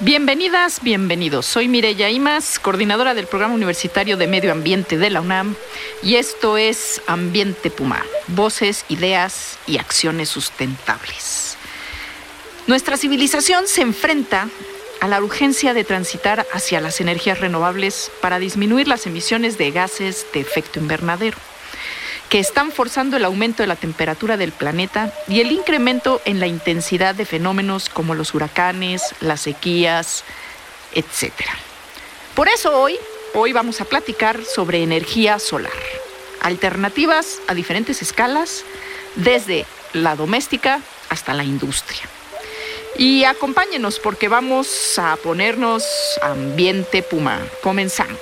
Bienvenidas, bienvenidos. Soy Mireya Imas, coordinadora del Programa Universitario de Medio Ambiente de la UNAM, y esto es Ambiente Puma, voces, ideas y acciones sustentables. Nuestra civilización se enfrenta a la urgencia de transitar hacia las energías renovables para disminuir las emisiones de gases de efecto invernadero que están forzando el aumento de la temperatura del planeta y el incremento en la intensidad de fenómenos como los huracanes, las sequías, etc. Por eso hoy, hoy vamos a platicar sobre energía solar, alternativas a diferentes escalas, desde la doméstica hasta la industria. Y acompáñenos porque vamos a ponernos ambiente puma. Comenzamos.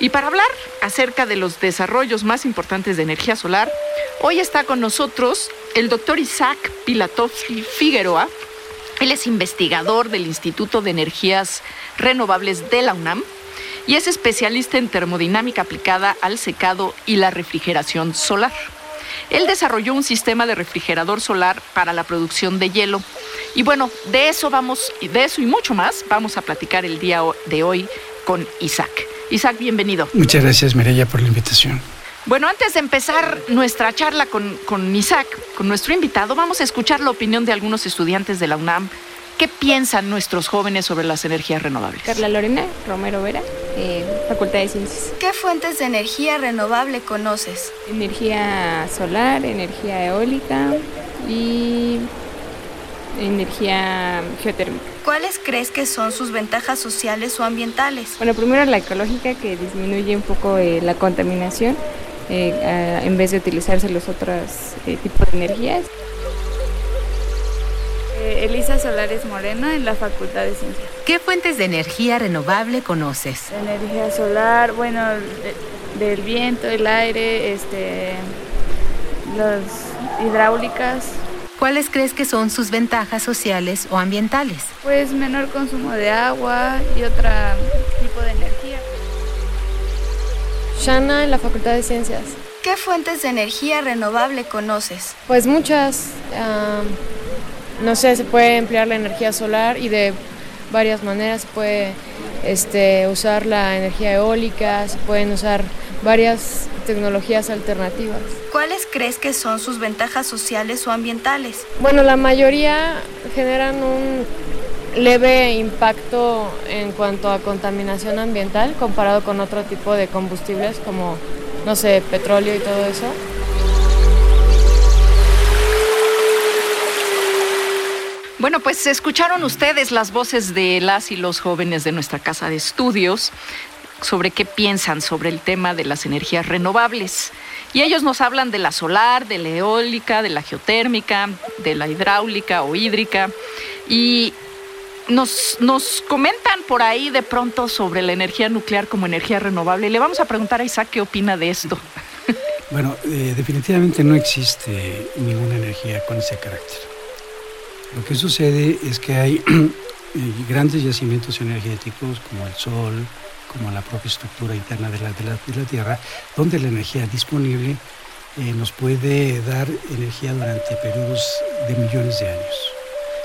Y para hablar acerca de los desarrollos más importantes de energía solar, hoy está con nosotros el doctor Isaac Pilatovsky Figueroa. Él es investigador del Instituto de Energías Renovables de la UNAM y es especialista en termodinámica aplicada al secado y la refrigeración solar. Él desarrolló un sistema de refrigerador solar para la producción de hielo. Y bueno, de eso vamos, de eso y mucho más, vamos a platicar el día de hoy con Isaac. Isaac, bienvenido. Muchas gracias, Mireya, por la invitación. Bueno, antes de empezar nuestra charla con, con Isaac, con nuestro invitado, vamos a escuchar la opinión de algunos estudiantes de la UNAM ¿Qué piensan nuestros jóvenes sobre las energías renovables? Carla Lorena Romero Vera, eh, Facultad de Ciencias. ¿Qué fuentes de energía renovable conoces? Energía solar, energía eólica y energía geotérmica. ¿Cuáles crees que son sus ventajas sociales o ambientales? Bueno, primero la ecológica que disminuye un poco eh, la contaminación eh, en vez de utilizarse los otros tipos de energías. Elisa Solares Moreno en la Facultad de Ciencias. ¿Qué fuentes de energía renovable conoces? Energía solar, bueno, del viento, el aire, este, las hidráulicas. ¿Cuáles crees que son sus ventajas sociales o ambientales? Pues menor consumo de agua y otro tipo de energía. Shana en la Facultad de Ciencias. ¿Qué fuentes de energía renovable conoces? Pues muchas no sé, se puede emplear la energía solar y de varias maneras. Se puede este, usar la energía eólica, se pueden usar varias tecnologías alternativas. ¿Cuáles crees que son sus ventajas sociales o ambientales? Bueno, la mayoría generan un leve impacto en cuanto a contaminación ambiental comparado con otro tipo de combustibles como, no sé, petróleo y todo eso. Bueno, pues escucharon ustedes las voces de las y los jóvenes de nuestra casa de estudios sobre qué piensan sobre el tema de las energías renovables. Y ellos nos hablan de la solar, de la eólica, de la geotérmica, de la hidráulica o hídrica. Y nos, nos comentan por ahí de pronto sobre la energía nuclear como energía renovable. Le vamos a preguntar a Isaac qué opina de esto. Bueno, eh, definitivamente no existe ninguna energía con ese carácter. Lo que sucede es que hay eh, grandes yacimientos energéticos como el Sol, como la propia estructura interna de la, de Tierra, donde la energía disponible eh, nos puede dar energía durante periodos de millones de años,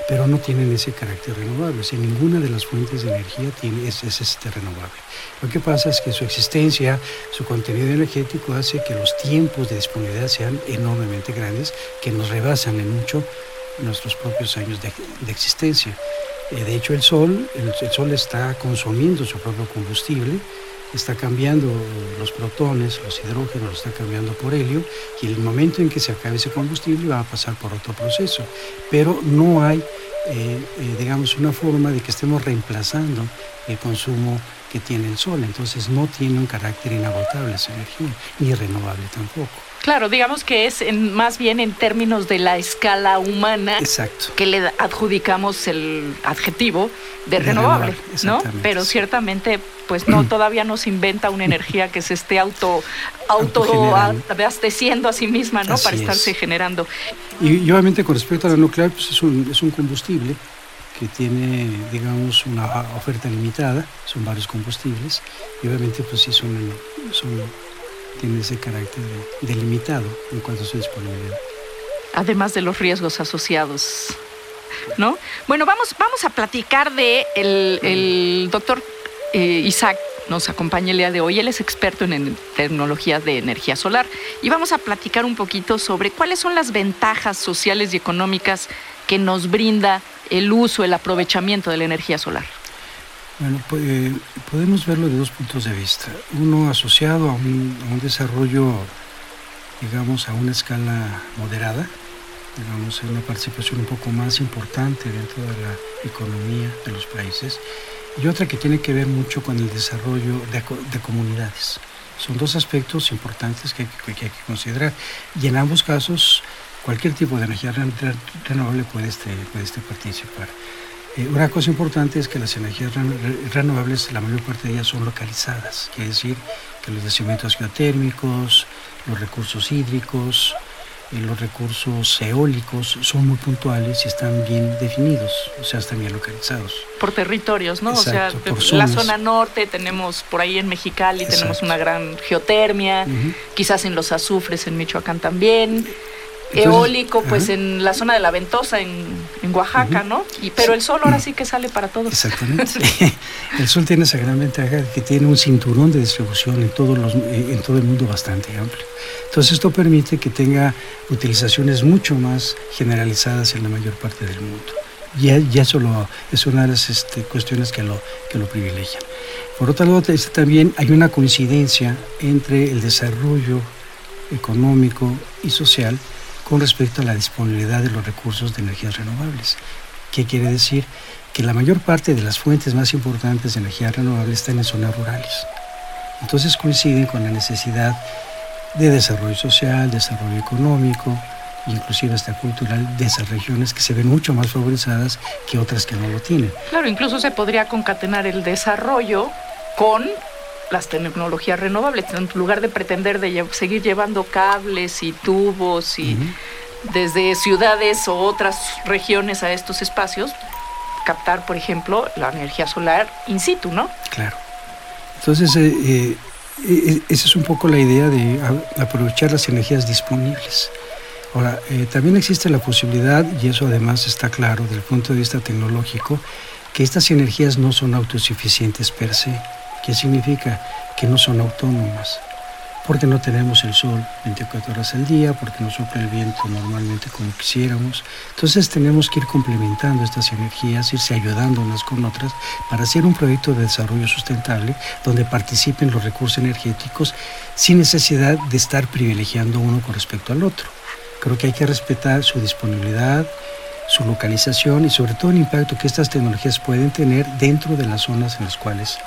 pero no tienen ese carácter renovable. O ninguna de las fuentes de energía tiene ese, este renovable. Lo que pasa es que su existencia, su contenido energético hace que los tiempos de disponibilidad sean enormemente grandes, que nos rebasan en mucho nuestros propios años de, existencia. Eh, de hecho, el Sol, el, Sol está consumiendo su propio combustible, está cambiando los protones, los hidrógenos, lo está cambiando por helio, y el momento en que se acabe ese combustible va a pasar por otro proceso. Pero no hay, eh, eh, digamos, una forma de que estemos reemplazando el consumo que tiene el sol, entonces no tiene un carácter inagotable esa energía, ni renovable tampoco. Claro, digamos que es en, más bien en términos de la escala humana Exacto. que le adjudicamos el adjetivo de, renovable, ¿no? Pero ciertamente, pues no, todavía no se inventa una energía que se esté auto, auto abasteciendo a sí misma, ¿no? Para estarse generando. Y, obviamente con respecto a la nuclear, pues es un, es un combustible que tiene, digamos, una oferta limitada, son varios combustibles, y obviamente pues sí son, son tiene ese carácter delimitado en cuanto a su disponibilidad. Además de los riesgos asociados, ¿no? Bueno, vamos, vamos a platicar de el, doctor eh, Isaac nos acompaña el día de hoy. Él es experto en tecnologías de energía solar y vamos a platicar un poquito sobre cuáles son las ventajas sociales y económicas que nos brinda el uso, el aprovechamiento de la energía solar. Bueno, pues, podemos verlo de dos puntos de vista. Uno asociado a un, desarrollo, digamos, a una escala moderada, digamos, una participación un poco más importante dentro de la economía de los países, y otra que tiene que ver mucho con el desarrollo de, comunidades. Son dos aspectos importantes que, que, hay que considerar, y en ambos casos, cualquier tipo de energía renovable puede, este, puede este participar. Eh, una cosa importante es que las energías renovables, la mayor parte de ellas son localizadas, quiere decir que los yacimientos geotérmicos, los recursos hídricos, eh, los recursos eólicos son muy puntuales y están bien definidos, o sea, están bien localizados. Por territorios, ¿no? o sea, la zona norte tenemos por ahí en Mexicali tenemos una gran geotermia, quizás en los azufres en Michoacán también eólico, pues en la zona de la Ventosa, en, Oaxaca, ¿no? Y, pero el sol ahora sí que sale para todos. Exactamente. el sol tiene esa gran ventaja que tiene un cinturón de distribución en, todos los, en todo el mundo bastante amplio. Entonces esto permite que tenga utilizaciones mucho más generalizadas en la mayor parte del mundo. Y, eso es una de las este, cuestiones que lo, que lo privilegian. Por otro lado, también hay una coincidencia entre el desarrollo económico y social con respecto a la disponibilidad de los recursos de energías renovables. ¿Qué quiere decir? Que la mayor parte de las fuentes más importantes de energía renovable están en zonas rurales. Entonces coinciden con la necesidad de desarrollo social, desarrollo económico, inclusive hasta cultural de esas regiones que se ven mucho más favorizadas que otras que no lo tienen. Claro, incluso se podría concatenar el desarrollo con las tecnologías renovables, en lugar de pretender de seguir llevando cables y tubos y desde ciudades o otras regiones a estos espacios, captar, por ejemplo, la energía solar in situ, ¿no? Claro. Entonces, eh, eh, eh, esa es un poco la idea de aprovechar las energías disponibles. Ahora, también existe la posibilidad, y eso además está claro desde el punto de vista tecnológico, que estas energías no son autosuficientes per se. ¿Qué significa? Que no son autónomas, porque no tenemos el sol 24 horas al día, porque no sopla el viento normalmente como quisiéramos. Entonces tenemos que ir complementando estas energías, irse ayudando unas con otras para hacer un proyecto de desarrollo sustentable donde participen los recursos energéticos sin necesidad de estar privilegiando uno con respecto al otro. Creo que hay que respetar su disponibilidad, su localización y sobre todo el impacto que estas tecnologías pueden tener dentro de las zonas en las cuales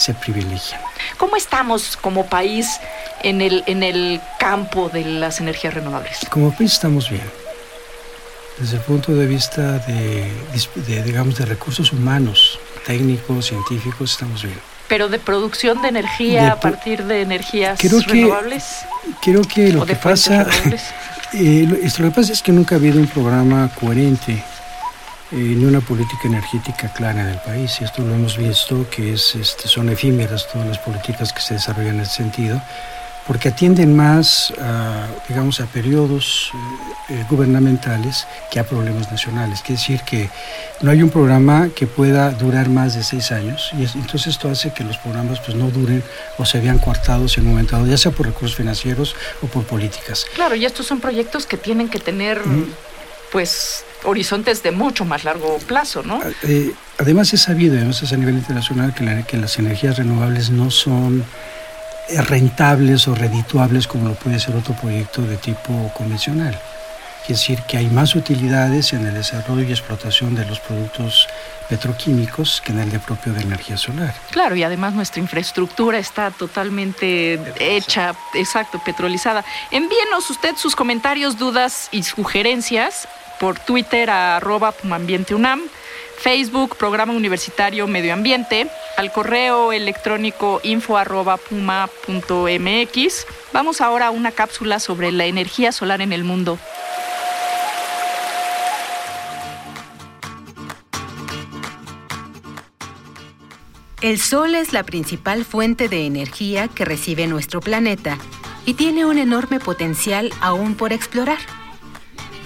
se privilegian. ¿Cómo estamos como país en el, en el campo de las energías renovables? Como país estamos bien. Desde el punto de vista de, digamos, de recursos humanos, técnicos, científicos, estamos bien. Pero de producción de energía a partir de energías renovables. creo que lo que pasa, eh, lo, lo que pasa es que nunca ha habido un programa coherente ni una política energética clara en el país. Y esto lo hemos visto, que es, este, son efímeras todas las políticas que se desarrollan en ese sentido, porque atienden más, a, digamos, a periodos eh, eh, gubernamentales que a problemas nacionales. Quiere decir que no hay un programa que pueda durar más de seis años y entonces esto hace que los programas pues, no duren o se vean coartados en un momento dado, ya sea por recursos financieros o por políticas. Claro, y estos son proyectos que tienen que tener pues horizontes de mucho más largo plazo, ¿no? Eh, además es sabido, además a nivel internacional, que, que las energías renovables no son eh, rentables o redituables como lo puede ser otro proyecto de tipo convencional. Es decir, que hay más utilidades en el desarrollo y explotación de los productos petroquímicos que en el de propio de energía solar. Claro, y además nuestra infraestructura está totalmente hecha, exacto, petrolizada. Envíenos usted sus comentarios, dudas y sugerencias por Twitter a arroba Pumambienteunam, Facebook, Programa Universitario Medio Ambiente, al correo electrónico info arroba puma.mx. Vamos ahora a una cápsula sobre la energía solar en el mundo. El Sol es la principal fuente de energía que recibe nuestro planeta y tiene un enorme potencial aún por explorar.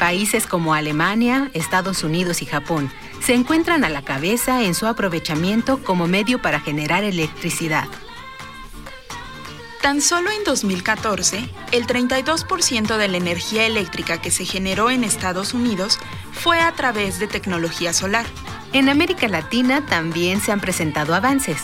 Países como Alemania, Estados Unidos y Japón se encuentran a la cabeza en su aprovechamiento como medio para generar electricidad. Tan solo en 2014, el 32% de la energía eléctrica que se generó en Estados Unidos fue a través de tecnología solar. En América Latina también se han presentado avances.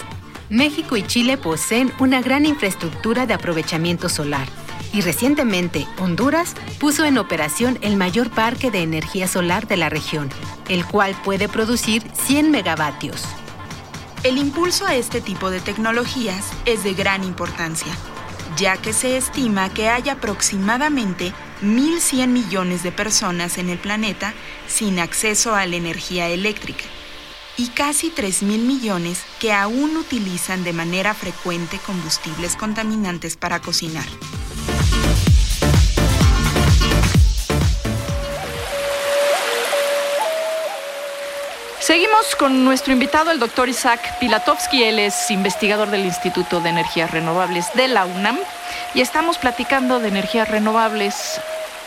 México y Chile poseen una gran infraestructura de aprovechamiento solar y recientemente Honduras puso en operación el mayor parque de energía solar de la región, el cual puede producir 100 megavatios. El impulso a este tipo de tecnologías es de gran importancia, ya que se estima que hay aproximadamente 1.100 millones de personas en el planeta sin acceso a la energía eléctrica y casi 3.000 millones que aún utilizan de manera frecuente combustibles contaminantes para cocinar. Seguimos con nuestro invitado, el doctor Isaac Pilatovsky. Él es investigador del Instituto de Energías Renovables de la UNAM y estamos platicando de energías renovables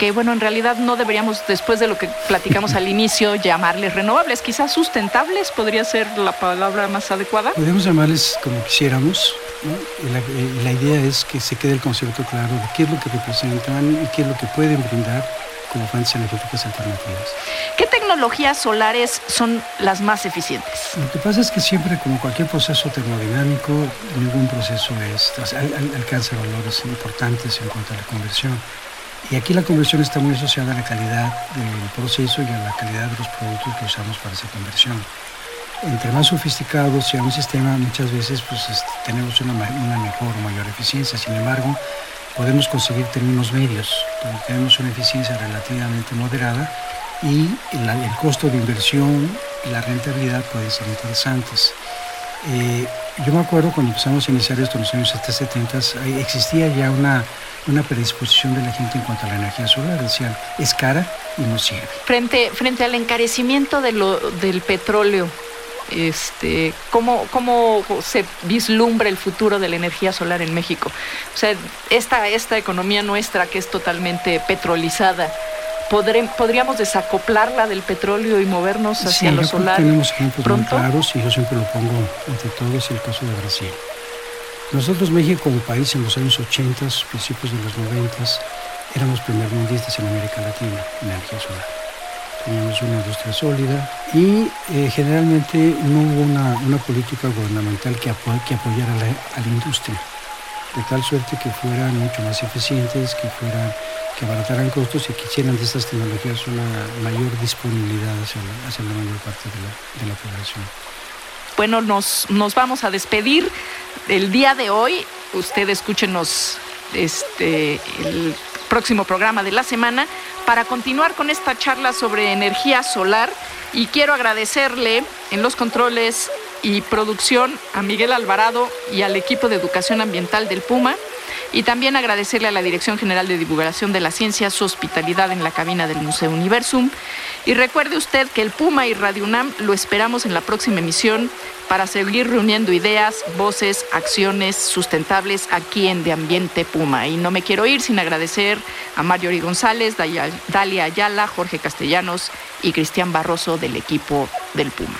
que, bueno, en realidad no deberíamos, después de lo que platicamos al inicio, llamarles renovables. Quizás sustentables podría ser la palabra más adecuada. Podemos llamarles como quisiéramos. La, eh, la idea es que se quede el concepto claro de qué es lo que representan y qué es lo que pueden brindar como fuentes energéticas alternativas. ¿Qué tecnologías solares son las más eficientes? Lo que pasa es que siempre, como cualquier proceso termodinámico, ningún proceso es, alcanza valores importantes en cuanto a la conversión. Y aquí la conversión está muy asociada a la calidad del proceso y a la calidad de los productos que usamos para esa conversión. Entre más sofisticado sea un sistema, muchas veces pues, tenemos una, una mejor o mayor eficiencia. Sin embargo, podemos conseguir términos medios, donde tenemos una eficiencia relativamente moderada y el, costo de inversión y la rentabilidad pueden ser interesantes. Eh, yo me acuerdo cuando empezamos a iniciar esto en los años 70, existía ya una, una predisposición de la gente en cuanto a la energía solar. Decían, es cara y no sirve. Frente, frente al encarecimiento de lo, del petróleo, este, ¿cómo, ¿cómo se vislumbra el futuro de la energía solar en México? O sea, esta, esta economía nuestra que es totalmente petrolizada, ¿podríamos desacoplarla del petróleo y movernos hacia sí, lo solar? Tenemos ejemplos muy claros y yo siempre lo pongo ante todo, es el caso de Brasil. Nosotros, México, como país, en los años 80, principios de los 90, éramos primermundistas en América Latina en energía solar teníamos una industria sólida y eh, generalmente no hubo una, una, política gubernamental que, apoyara a la industria, de tal suerte que fueran mucho más eficientes, que, fueran, que abarataran costos y que hicieran de estas tecnologías una mayor disponibilidad hacia la, hacia la mayor parte de la, de la población. Bueno, nos, nos vamos a despedir el día de hoy. Usted escúchenos este, el próximo programa de la semana para continuar con esta charla sobre energía solar y quiero agradecerle en los controles y producción a Miguel Alvarado y al equipo de educación ambiental del Puma y también agradecerle a la Dirección General de Divulgación de la Ciencia su hospitalidad en la cabina del Museo Universum. Y recuerde usted que el Puma y Radio UNAM lo esperamos en la próxima emisión para seguir reuniendo ideas, voces, acciones sustentables aquí en De Ambiente Puma. Y no me quiero ir sin agradecer a Mario Ori González, Dalia Ayala, Jorge Castellanos y Cristian Barroso del equipo del Puma.